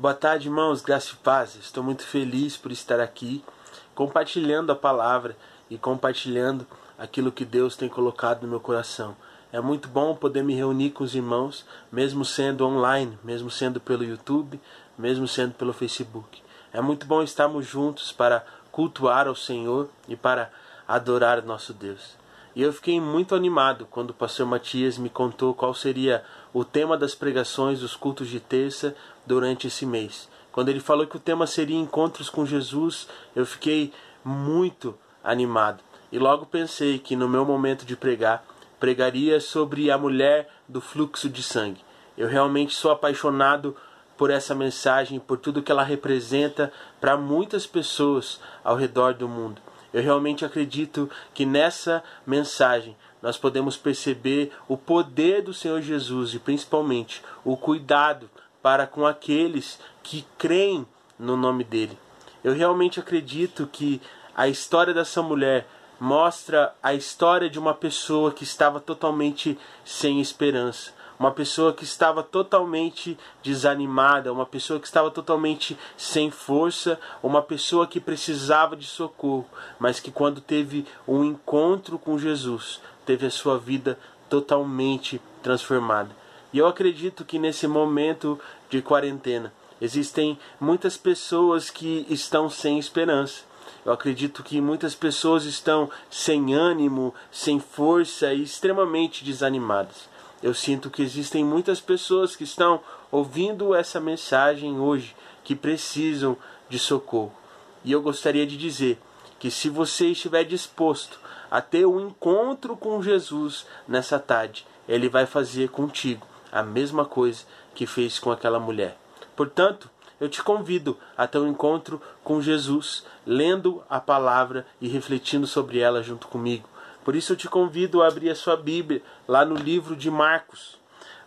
Boa tarde, irmãos, graça e paz. Estou muito feliz por estar aqui compartilhando a palavra e compartilhando aquilo que Deus tem colocado no meu coração. É muito bom poder me reunir com os irmãos, mesmo sendo online, mesmo sendo pelo YouTube, mesmo sendo pelo Facebook. É muito bom estarmos juntos para cultuar ao Senhor e para adorar nosso Deus. E eu fiquei muito animado quando o pastor Matias me contou qual seria o tema das pregações dos cultos de terça durante esse mês. Quando ele falou que o tema seria encontros com Jesus, eu fiquei muito animado. E logo pensei que no meu momento de pregar, pregaria sobre a mulher do fluxo de sangue. Eu realmente sou apaixonado por essa mensagem, por tudo que ela representa para muitas pessoas ao redor do mundo. Eu realmente acredito que nessa mensagem nós podemos perceber o poder do Senhor Jesus e principalmente o cuidado para com aqueles que creem no nome dele. Eu realmente acredito que a história dessa mulher mostra a história de uma pessoa que estava totalmente sem esperança, uma pessoa que estava totalmente desanimada, uma pessoa que estava totalmente sem força, uma pessoa que precisava de socorro, mas que quando teve um encontro com Jesus, teve a sua vida totalmente transformada. E eu acredito que nesse momento de quarentena existem muitas pessoas que estão sem esperança. Eu acredito que muitas pessoas estão sem ânimo, sem força e extremamente desanimadas. Eu sinto que existem muitas pessoas que estão ouvindo essa mensagem hoje que precisam de socorro. E eu gostaria de dizer que se você estiver disposto a ter um encontro com Jesus nessa tarde, ele vai fazer contigo a mesma coisa que fez com aquela mulher. Portanto, eu te convido a ter um encontro com Jesus, lendo a palavra e refletindo sobre ela junto comigo. Por isso eu te convido a abrir a sua Bíblia lá no livro de Marcos.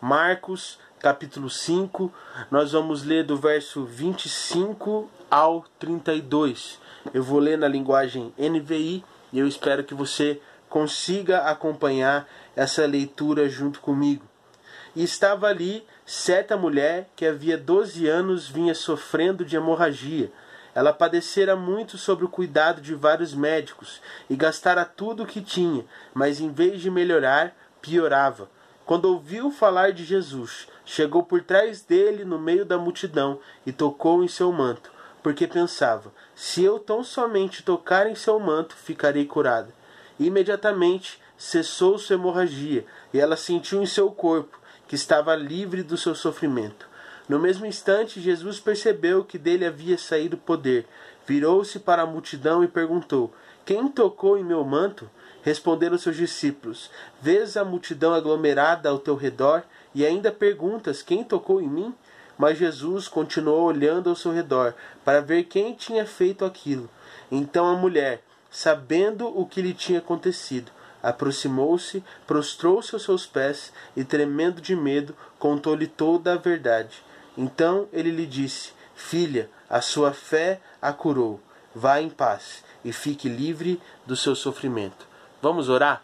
Marcos, capítulo 5, nós vamos ler do verso 25 ao 32. Eu vou ler na linguagem NVI e eu espero que você consiga acompanhar essa leitura junto comigo. E estava ali certa mulher que havia doze anos vinha sofrendo de hemorragia ela padecera muito sobre o cuidado de vários médicos e gastara tudo o que tinha, mas em vez de melhorar, piorava. Quando ouviu falar de Jesus, chegou por trás dele no meio da multidão e tocou em seu manto, porque pensava: se eu tão somente tocar em seu manto, ficarei curada. Imediatamente cessou sua hemorragia e ela sentiu em seu corpo que estava livre do seu sofrimento. No mesmo instante, Jesus percebeu que dele havia saído poder. Virou-se para a multidão e perguntou: Quem tocou em meu manto? Responderam seus discípulos: Vês a multidão aglomerada ao teu redor e ainda perguntas: Quem tocou em mim? Mas Jesus continuou olhando ao seu redor para ver quem tinha feito aquilo. Então a mulher, sabendo o que lhe tinha acontecido, aproximou-se, prostrou-se aos seus pés e, tremendo de medo, contou-lhe toda a verdade. Então ele lhe disse: Filha, a sua fé a curou. Vá em paz e fique livre do seu sofrimento. Vamos orar?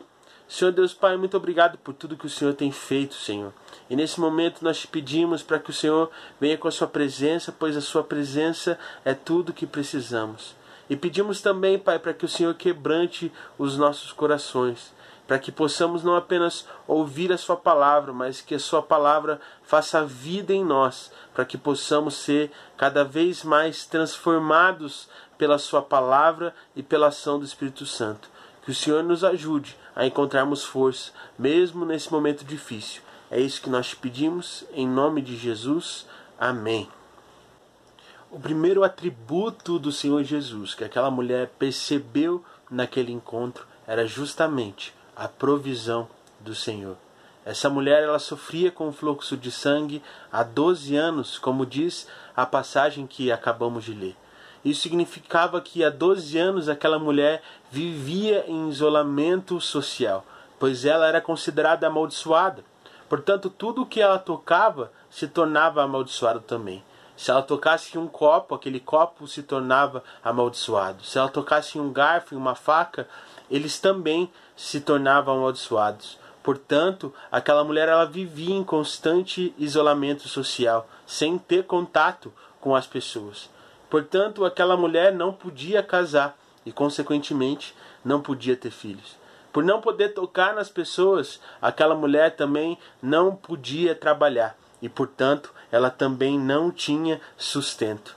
Senhor Deus Pai, muito obrigado por tudo que o Senhor tem feito, Senhor. E nesse momento nós te pedimos para que o Senhor venha com a sua presença, pois a sua presença é tudo que precisamos. E pedimos também, Pai, para que o Senhor quebrante os nossos corações para que possamos não apenas ouvir a Sua palavra, mas que a Sua palavra faça vida em nós, para que possamos ser cada vez mais transformados pela Sua palavra e pela ação do Espírito Santo. Que o Senhor nos ajude a encontrarmos força, mesmo nesse momento difícil. É isso que nós te pedimos, em nome de Jesus. Amém. O primeiro atributo do Senhor Jesus que aquela mulher percebeu naquele encontro era justamente a provisão do Senhor. Essa mulher ela sofria com o fluxo de sangue há 12 anos, como diz a passagem que acabamos de ler. Isso significava que há 12 anos aquela mulher vivia em isolamento social, pois ela era considerada amaldiçoada. Portanto, tudo o que ela tocava se tornava amaldiçoado também. Se ela tocasse em um copo, aquele copo se tornava amaldiçoado. Se ela tocasse em um garfo, em uma faca, eles também se tornavam amaldiçoados. Portanto, aquela mulher ela vivia em constante isolamento social, sem ter contato com as pessoas. Portanto, aquela mulher não podia casar e, consequentemente, não podia ter filhos. Por não poder tocar nas pessoas, aquela mulher também não podia trabalhar e, portanto, ela também não tinha sustento.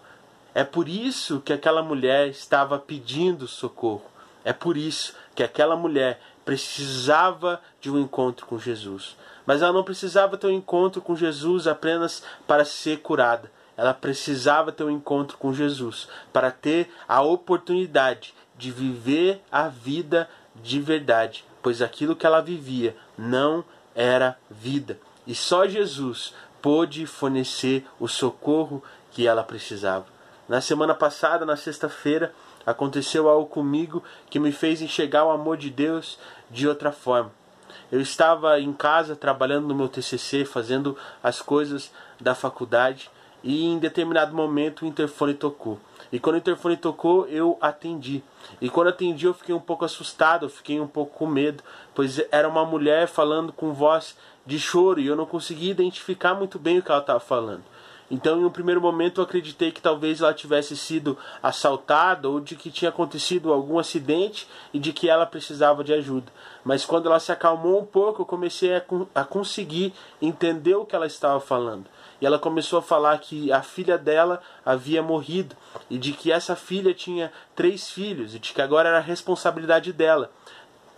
É por isso que aquela mulher estava pedindo socorro. É por isso que aquela mulher precisava de um encontro com Jesus. Mas ela não precisava ter um encontro com Jesus apenas para ser curada. Ela precisava ter um encontro com Jesus para ter a oportunidade de viver a vida de verdade, pois aquilo que ela vivia não era vida. E só Jesus pôde fornecer o socorro que ela precisava. Na semana passada, na sexta-feira, aconteceu algo comigo que me fez enxergar o amor de Deus de outra forma. Eu estava em casa trabalhando no meu TCC, fazendo as coisas da faculdade, e em determinado momento o interfone tocou. E quando o interfone tocou, eu atendi. E quando atendi, eu fiquei um pouco assustado, eu fiquei um pouco com medo, pois era uma mulher falando com voz de choro e eu não conseguia identificar muito bem o que ela estava falando. Então, em um primeiro momento, eu acreditei que talvez ela tivesse sido assaltada ou de que tinha acontecido algum acidente e de que ela precisava de ajuda. Mas quando ela se acalmou um pouco, eu comecei a, a conseguir entender o que ela estava falando. E ela começou a falar que a filha dela havia morrido e de que essa filha tinha três filhos e de que agora era responsabilidade dela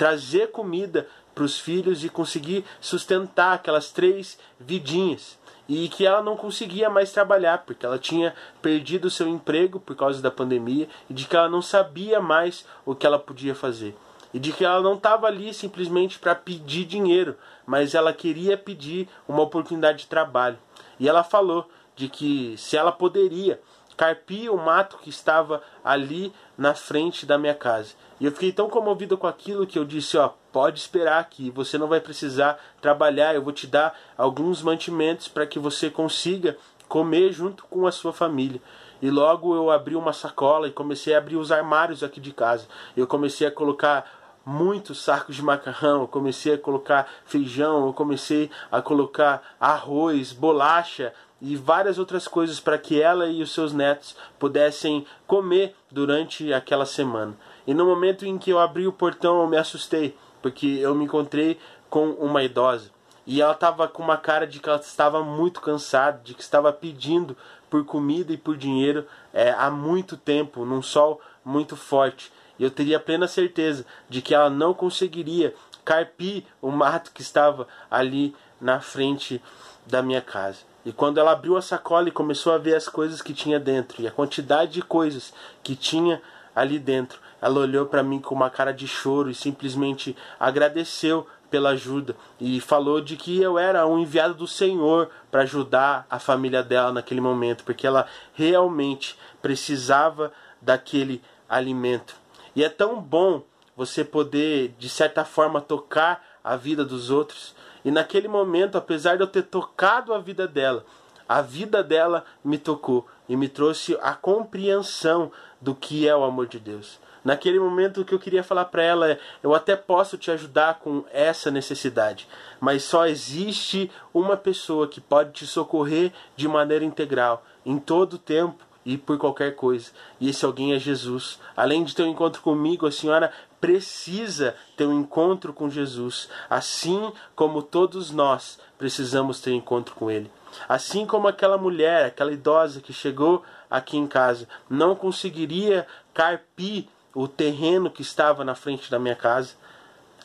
trazer comida para os filhos e conseguir sustentar aquelas três vidinhas e que ela não conseguia mais trabalhar porque ela tinha perdido seu emprego por causa da pandemia e de que ela não sabia mais o que ela podia fazer e de que ela não estava ali simplesmente para pedir dinheiro, mas ela queria pedir uma oportunidade de trabalho. E ela falou de que se ela poderia carpir o mato que estava ali na frente da minha casa. E eu fiquei tão comovido com aquilo que eu disse, ó, pode esperar aqui, você não vai precisar trabalhar, eu vou te dar alguns mantimentos para que você consiga comer junto com a sua família. E logo eu abri uma sacola e comecei a abrir os armários aqui de casa. Eu comecei a colocar muitos sacos de macarrão, eu comecei a colocar feijão, eu comecei a colocar arroz, bolacha e várias outras coisas para que ela e os seus netos pudessem comer durante aquela semana. E no momento em que eu abri o portão, eu me assustei, porque eu me encontrei com uma idosa. E ela estava com uma cara de que ela estava muito cansada, de que estava pedindo por comida e por dinheiro é, há muito tempo, num sol muito forte. E eu teria plena certeza de que ela não conseguiria carpir o mato que estava ali na frente da minha casa. E quando ela abriu a sacola e começou a ver as coisas que tinha dentro e a quantidade de coisas que tinha ali dentro, ela olhou para mim com uma cara de choro e simplesmente agradeceu pela ajuda e falou de que eu era um enviado do Senhor para ajudar a família dela naquele momento, porque ela realmente precisava daquele alimento. E é tão bom você poder, de certa forma, tocar a vida dos outros. E naquele momento, apesar de eu ter tocado a vida dela, a vida dela me tocou e me trouxe a compreensão do que é o amor de Deus. Naquele momento o que eu queria falar para ela é: eu até posso te ajudar com essa necessidade, mas só existe uma pessoa que pode te socorrer de maneira integral, em todo o tempo e por qualquer coisa. E esse alguém é Jesus. Além de ter um encontro comigo, a senhora precisa ter um encontro com Jesus, assim como todos nós precisamos ter um encontro com Ele. Assim como aquela mulher, aquela idosa que chegou aqui em casa, não conseguiria carpir o terreno que estava na frente da minha casa.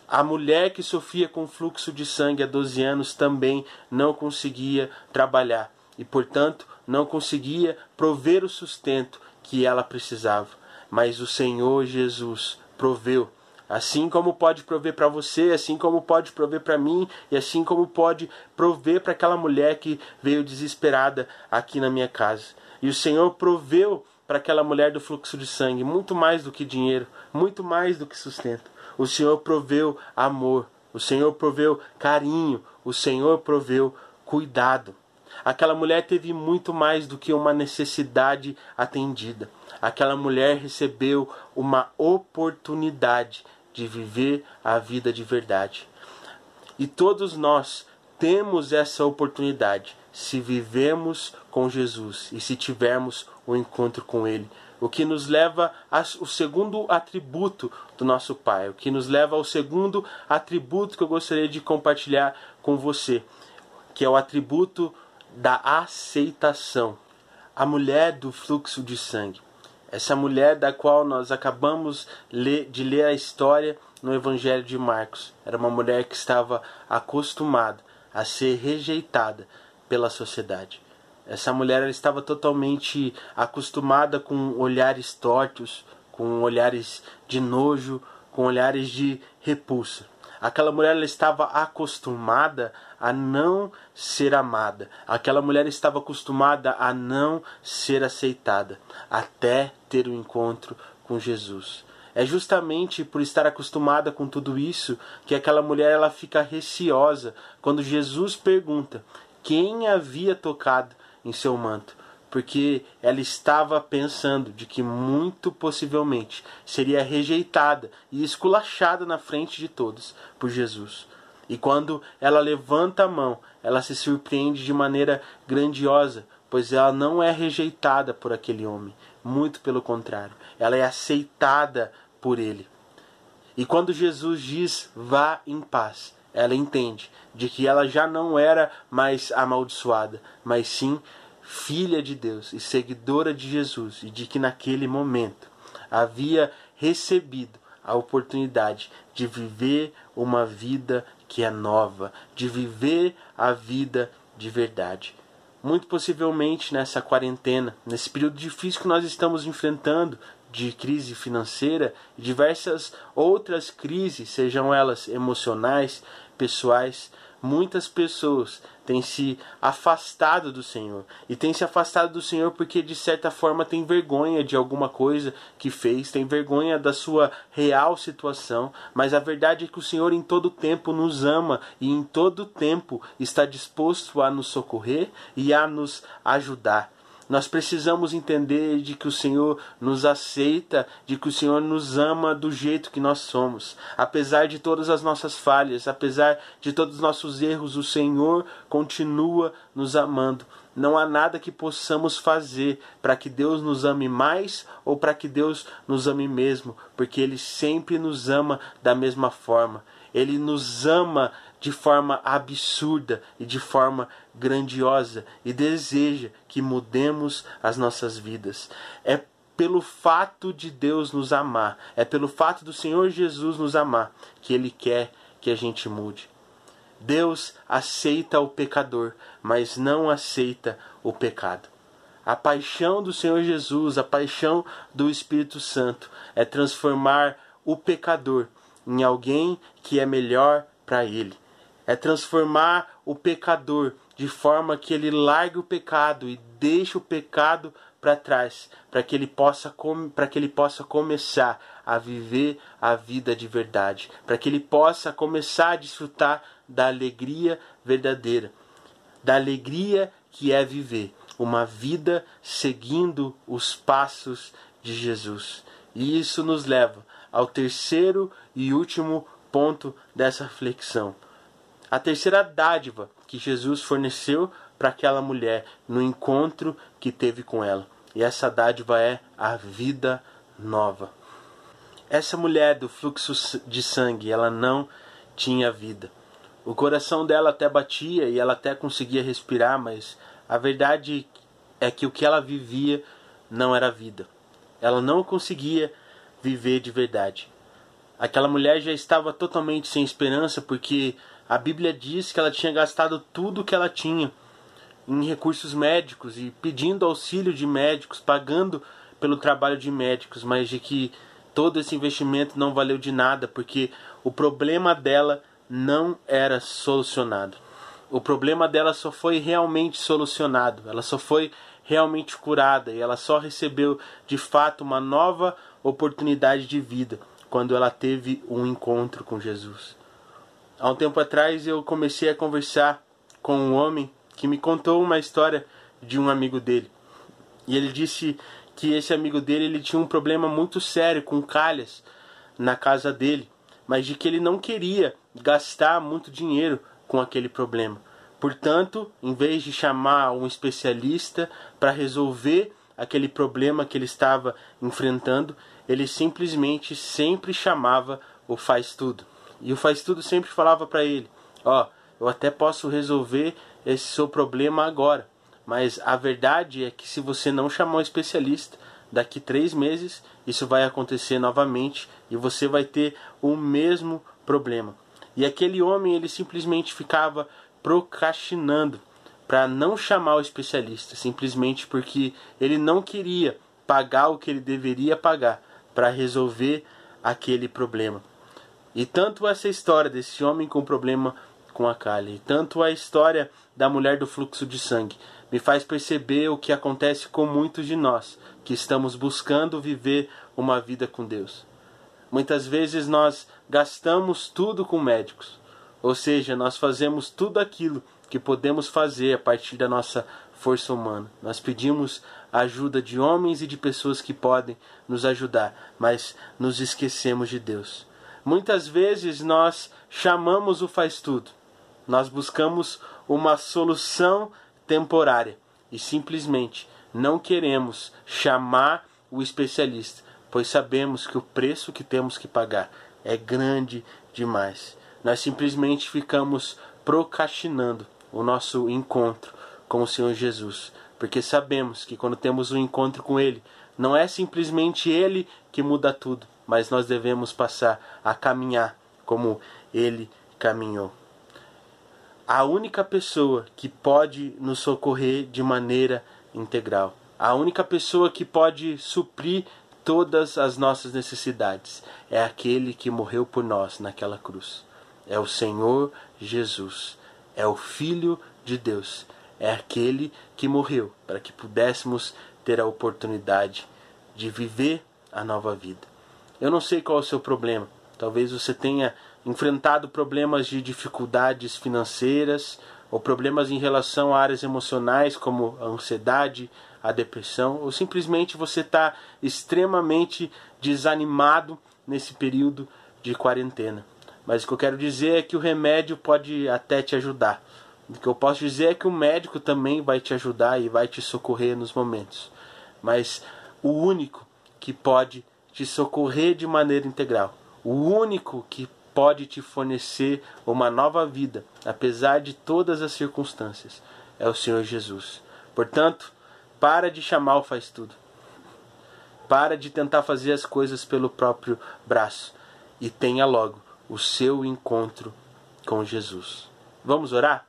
A mulher que sofria com fluxo de sangue há 12 anos também não conseguia trabalhar e, portanto, não conseguia prover o sustento que ela precisava. Mas o Senhor Jesus proveu. Assim como pode prover para você, assim como pode prover para mim, e assim como pode prover para aquela mulher que veio desesperada aqui na minha casa. E o Senhor proveu para aquela mulher do fluxo de sangue, muito mais do que dinheiro, muito mais do que sustento. O Senhor proveu amor, o Senhor proveu carinho, o Senhor proveu cuidado. Aquela mulher teve muito mais do que uma necessidade atendida. Aquela mulher recebeu uma oportunidade de viver a vida de verdade. E todos nós temos essa oportunidade se vivemos com Jesus e se tivermos o encontro com Ele. O que nos leva ao segundo atributo do nosso Pai, o que nos leva ao segundo atributo que eu gostaria de compartilhar com você, que é o atributo da aceitação. A mulher do fluxo de sangue. Essa mulher da qual nós acabamos de ler a história no Evangelho de Marcos. Era uma mulher que estava acostumada a ser rejeitada pela sociedade. Essa mulher ela estava totalmente acostumada com olhares tortos, com olhares de nojo, com olhares de repulsa. Aquela mulher ela estava acostumada a não ser amada. Aquela mulher estava acostumada a não ser aceitada, até ter o um encontro com Jesus. É justamente por estar acostumada com tudo isso que aquela mulher ela fica receosa quando Jesus pergunta quem havia tocado em seu manto, porque ela estava pensando de que muito possivelmente seria rejeitada e esculachada na frente de todos por Jesus. E quando ela levanta a mão, ela se surpreende de maneira grandiosa, pois ela não é rejeitada por aquele homem, muito pelo contrário, ela é aceitada por ele. E quando Jesus diz vá em paz, ela entende de que ela já não era mais amaldiçoada, mas sim filha de Deus e seguidora de Jesus, e de que naquele momento havia recebido a oportunidade de viver uma vida que é nova, de viver a vida de verdade. Muito possivelmente nessa quarentena, nesse período difícil que nós estamos enfrentando, de crise financeira e diversas outras crises, sejam elas emocionais, pessoais, muitas pessoas têm se afastado do Senhor. E têm se afastado do Senhor porque, de certa forma, tem vergonha de alguma coisa que fez, tem vergonha da sua real situação. Mas a verdade é que o Senhor, em todo tempo, nos ama e em todo tempo está disposto a nos socorrer e a nos ajudar. Nós precisamos entender de que o Senhor nos aceita, de que o Senhor nos ama do jeito que nós somos. Apesar de todas as nossas falhas, apesar de todos os nossos erros, o Senhor continua nos amando. Não há nada que possamos fazer para que Deus nos ame mais ou para que Deus nos ame mesmo, porque Ele sempre nos ama da mesma forma. Ele nos ama de forma absurda e de forma grandiosa e deseja que mudemos as nossas vidas. É pelo fato de Deus nos amar, é pelo fato do Senhor Jesus nos amar que Ele quer que a gente mude. Deus aceita o pecador, mas não aceita o pecado. A paixão do Senhor Jesus, a paixão do Espírito Santo é transformar o pecador em alguém que é melhor para ele é transformar o pecador de forma que ele largue o pecado e deixe o pecado para trás, para que ele possa para que ele possa começar a viver a vida de verdade, para que ele possa começar a desfrutar da alegria verdadeira, da alegria que é viver uma vida seguindo os passos de Jesus. E isso nos leva ao terceiro e último ponto dessa reflexão a terceira dádiva que Jesus forneceu para aquela mulher no encontro que teve com ela. E essa dádiva é a vida nova. Essa mulher do fluxo de sangue, ela não tinha vida. O coração dela até batia e ela até conseguia respirar, mas a verdade é que o que ela vivia não era vida. Ela não conseguia viver de verdade. Aquela mulher já estava totalmente sem esperança porque a Bíblia diz que ela tinha gastado tudo que ela tinha em recursos médicos e pedindo auxílio de médicos, pagando pelo trabalho de médicos, mas de que todo esse investimento não valeu de nada porque o problema dela não era solucionado. O problema dela só foi realmente solucionado, ela só foi realmente curada e ela só recebeu de fato uma nova oportunidade de vida quando ela teve um encontro com Jesus. Há um tempo atrás eu comecei a conversar com um homem que me contou uma história de um amigo dele. E ele disse que esse amigo dele ele tinha um problema muito sério com calhas na casa dele, mas de que ele não queria gastar muito dinheiro com aquele problema, Portanto, em vez de chamar um especialista para resolver aquele problema que ele estava enfrentando, ele simplesmente sempre chamava o faz tudo. E o faz tudo sempre falava para ele: Ó, oh, eu até posso resolver esse seu problema agora, mas a verdade é que se você não chamar um especialista, daqui três meses isso vai acontecer novamente e você vai ter o mesmo problema. E aquele homem ele simplesmente ficava procrastinando para não chamar o especialista, simplesmente porque ele não queria pagar o que ele deveria pagar para resolver aquele problema. E tanto essa história desse homem com problema com a Kali, tanto a história da mulher do fluxo de sangue, me faz perceber o que acontece com muitos de nós que estamos buscando viver uma vida com Deus. Muitas vezes nós gastamos tudo com médicos, ou seja, nós fazemos tudo aquilo que podemos fazer a partir da nossa força humana. Nós pedimos a ajuda de homens e de pessoas que podem nos ajudar, mas nos esquecemos de Deus. Muitas vezes nós chamamos o faz tudo. Nós buscamos uma solução temporária e simplesmente não queremos chamar o especialista, pois sabemos que o preço que temos que pagar é grande demais. Nós simplesmente ficamos procrastinando o nosso encontro com o Senhor Jesus, porque sabemos que quando temos um encontro com Ele, não é simplesmente Ele que muda tudo, mas nós devemos passar a caminhar como Ele caminhou a única pessoa que pode nos socorrer de maneira integral, a única pessoa que pode suprir todas as nossas necessidades é aquele que morreu por nós naquela cruz. É o Senhor Jesus, é o Filho de Deus, é aquele que morreu para que pudéssemos ter a oportunidade de viver a nova vida. Eu não sei qual é o seu problema, talvez você tenha enfrentado problemas de dificuldades financeiras ou problemas em relação a áreas emocionais como a ansiedade, a depressão, ou simplesmente você está extremamente desanimado nesse período de quarentena. Mas o que eu quero dizer é que o remédio pode até te ajudar. O que eu posso dizer é que o médico também vai te ajudar e vai te socorrer nos momentos. Mas o único que pode te socorrer de maneira integral, o único que pode te fornecer uma nova vida, apesar de todas as circunstâncias. É o Senhor Jesus. Portanto, para de chamar o faz tudo. Para de tentar fazer as coisas pelo próprio braço e tenha logo o seu encontro com Jesus. Vamos orar?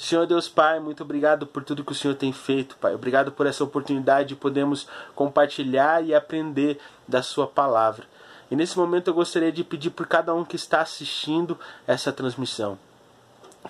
Senhor Deus Pai, muito obrigado por tudo que o Senhor tem feito, Pai. Obrigado por essa oportunidade de podermos compartilhar e aprender da Sua palavra. E nesse momento eu gostaria de pedir por cada um que está assistindo essa transmissão.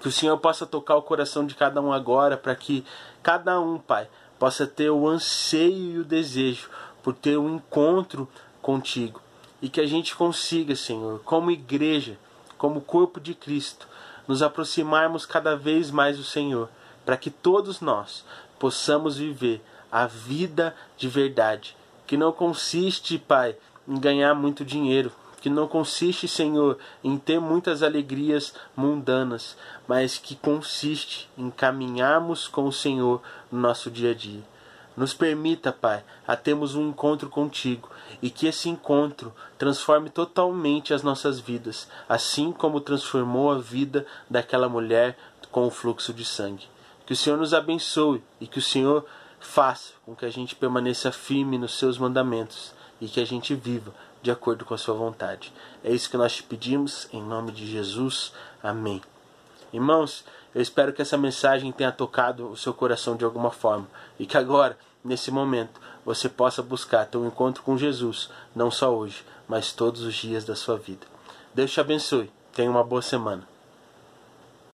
Que o Senhor possa tocar o coração de cada um agora, para que cada um, Pai, possa ter o anseio e o desejo por ter um encontro contigo. E que a gente consiga, Senhor, como igreja, como corpo de Cristo, nos aproximarmos cada vez mais do Senhor, para que todos nós possamos viver a vida de verdade, que não consiste, Pai, em ganhar muito dinheiro, que não consiste, Senhor, em ter muitas alegrias mundanas, mas que consiste em caminharmos com o Senhor no nosso dia a dia. Nos permita, Pai, a termos um encontro contigo e que esse encontro transforme totalmente as nossas vidas, assim como transformou a vida daquela mulher com o fluxo de sangue. Que o Senhor nos abençoe e que o Senhor faça com que a gente permaneça firme nos seus mandamentos e que a gente viva de acordo com a sua vontade. É isso que nós te pedimos, em nome de Jesus. Amém. Irmãos, eu espero que essa mensagem tenha tocado o seu coração de alguma forma e que agora, nesse momento, você possa buscar ter um encontro com Jesus, não só hoje, mas todos os dias da sua vida. Deus te abençoe. Tenha uma boa semana.